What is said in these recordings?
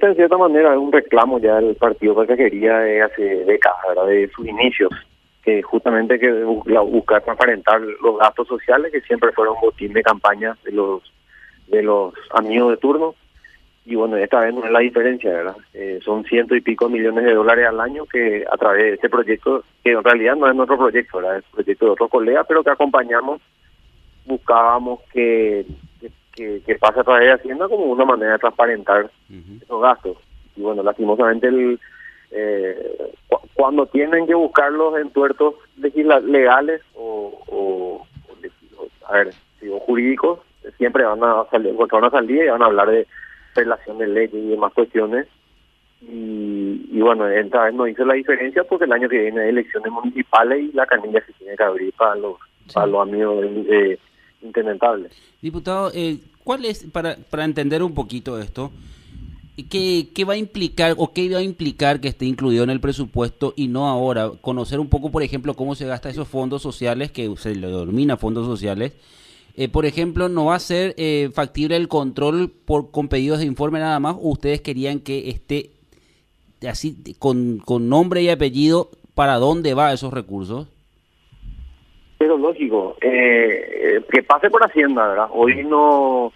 esta cierta manera un reclamo ya del partido que quería de hace décadas, de sus inicios, que justamente que buscar transparentar los gastos sociales que siempre fueron botín de campaña de los de los amigos de turno y bueno, esta vez no es la diferencia, ¿verdad? Eh, son ciento y pico millones de dólares al año que a través de este proyecto, que en realidad no es nuestro proyecto, ¿verdad? Es el proyecto de otro colega, pero que acompañamos, buscábamos que, que, que pase a través de Hacienda como una manera de transparentar esos gastos. Y bueno, lastimosamente el, eh, cuando tienen que buscar los entuertos legales o, o, a ver, digo, jurídicos, siempre van a salir, encontrar una salida y van a hablar de relación de leyes y demás cuestiones. Y, bueno, esta vez no hizo la diferencia porque el año que viene hay elecciones municipales y la canilla se tiene que abrir para los, para los amigos eh, Diputado, eh, ¿cuál es, para, para entender un poquito esto, ¿Qué, ¿qué, va a implicar o qué va a implicar que esté incluido en el presupuesto y no ahora? Conocer un poco, por ejemplo, cómo se gasta esos fondos sociales, que se le denomina fondos sociales, eh, por ejemplo, ¿no va a ser eh, factible el control por con pedidos de informe nada más? ¿O ustedes querían que esté así con, con nombre y apellido para dónde va esos recursos? Lógico, eh, que pase por Hacienda, ¿verdad? Hoy no,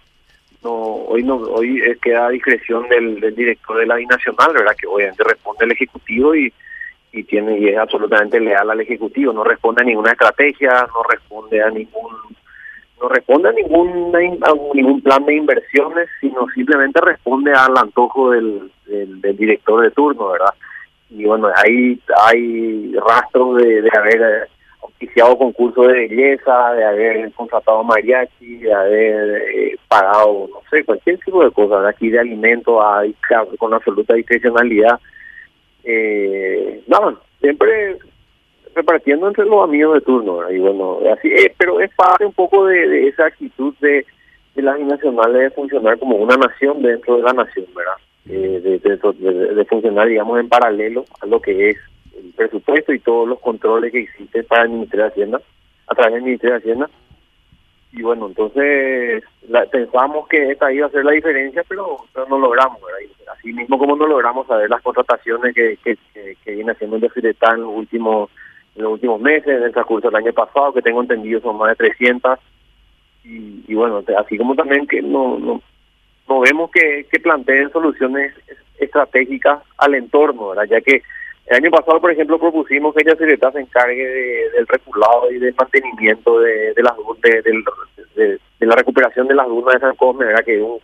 no hoy no hoy queda a discreción del, del, director de la binacional, ¿verdad? Que obviamente responde el ejecutivo y y tiene y es absolutamente leal al ejecutivo, no responde a ninguna estrategia, no responde a ningún no responde a ningún, ningún plan de inversiones, sino simplemente responde al antojo del, del, director de turno, ¿verdad? Y bueno, ahí hay rastros de, de haber oficiado concursos de belleza, de haber contratado mariachi, de haber eh, pagado, no sé, cualquier tipo de cosas, de aquí de alimentos a, con absoluta discrecionalidad. Eh, no, siempre repartiendo entre los amigos de turno, y bueno, así es, pero es parte un poco de, esa actitud de, de las binacionales de funcionar como una nación dentro de la nación, ¿verdad? Eh, de, funcionar, digamos, en paralelo a lo que es presupuesto y todos los controles que existen para el Ministerio de Hacienda, a través del Ministerio de Hacienda. Y bueno, entonces pensamos que esta iba a ser la diferencia, pero, no logramos, así mismo como no logramos saber las contrataciones que, que, que, viene haciendo el Defidetán en los últimos en los últimos meses, en el transcurso del año pasado, que tengo entendido son más de 300. Y, y bueno, así como también que no, no, no vemos que, que planteen soluciones estratégicas al entorno, ¿verdad? ya que el año pasado, por ejemplo, propusimos que ella se encargue de, del regulado y del mantenimiento de, de, las, de, la recuperación de las dunas de San Cosme, ¿verdad? que es un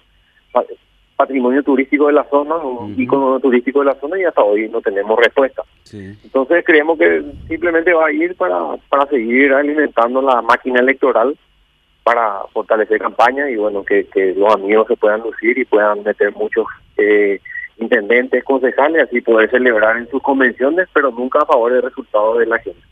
patrimonio turístico de la zona, un icono turístico de la zona y hasta hoy no tenemos respuesta. Entonces creemos que simplemente va a ir para, para seguir alimentando la máquina electoral para fortalecer campaña y bueno, que, que los amigos se puedan lucir y puedan meter muchos eh, intendentes, concejales, así poder celebrar en sus convenciones, pero nunca a favor del resultado de la gente.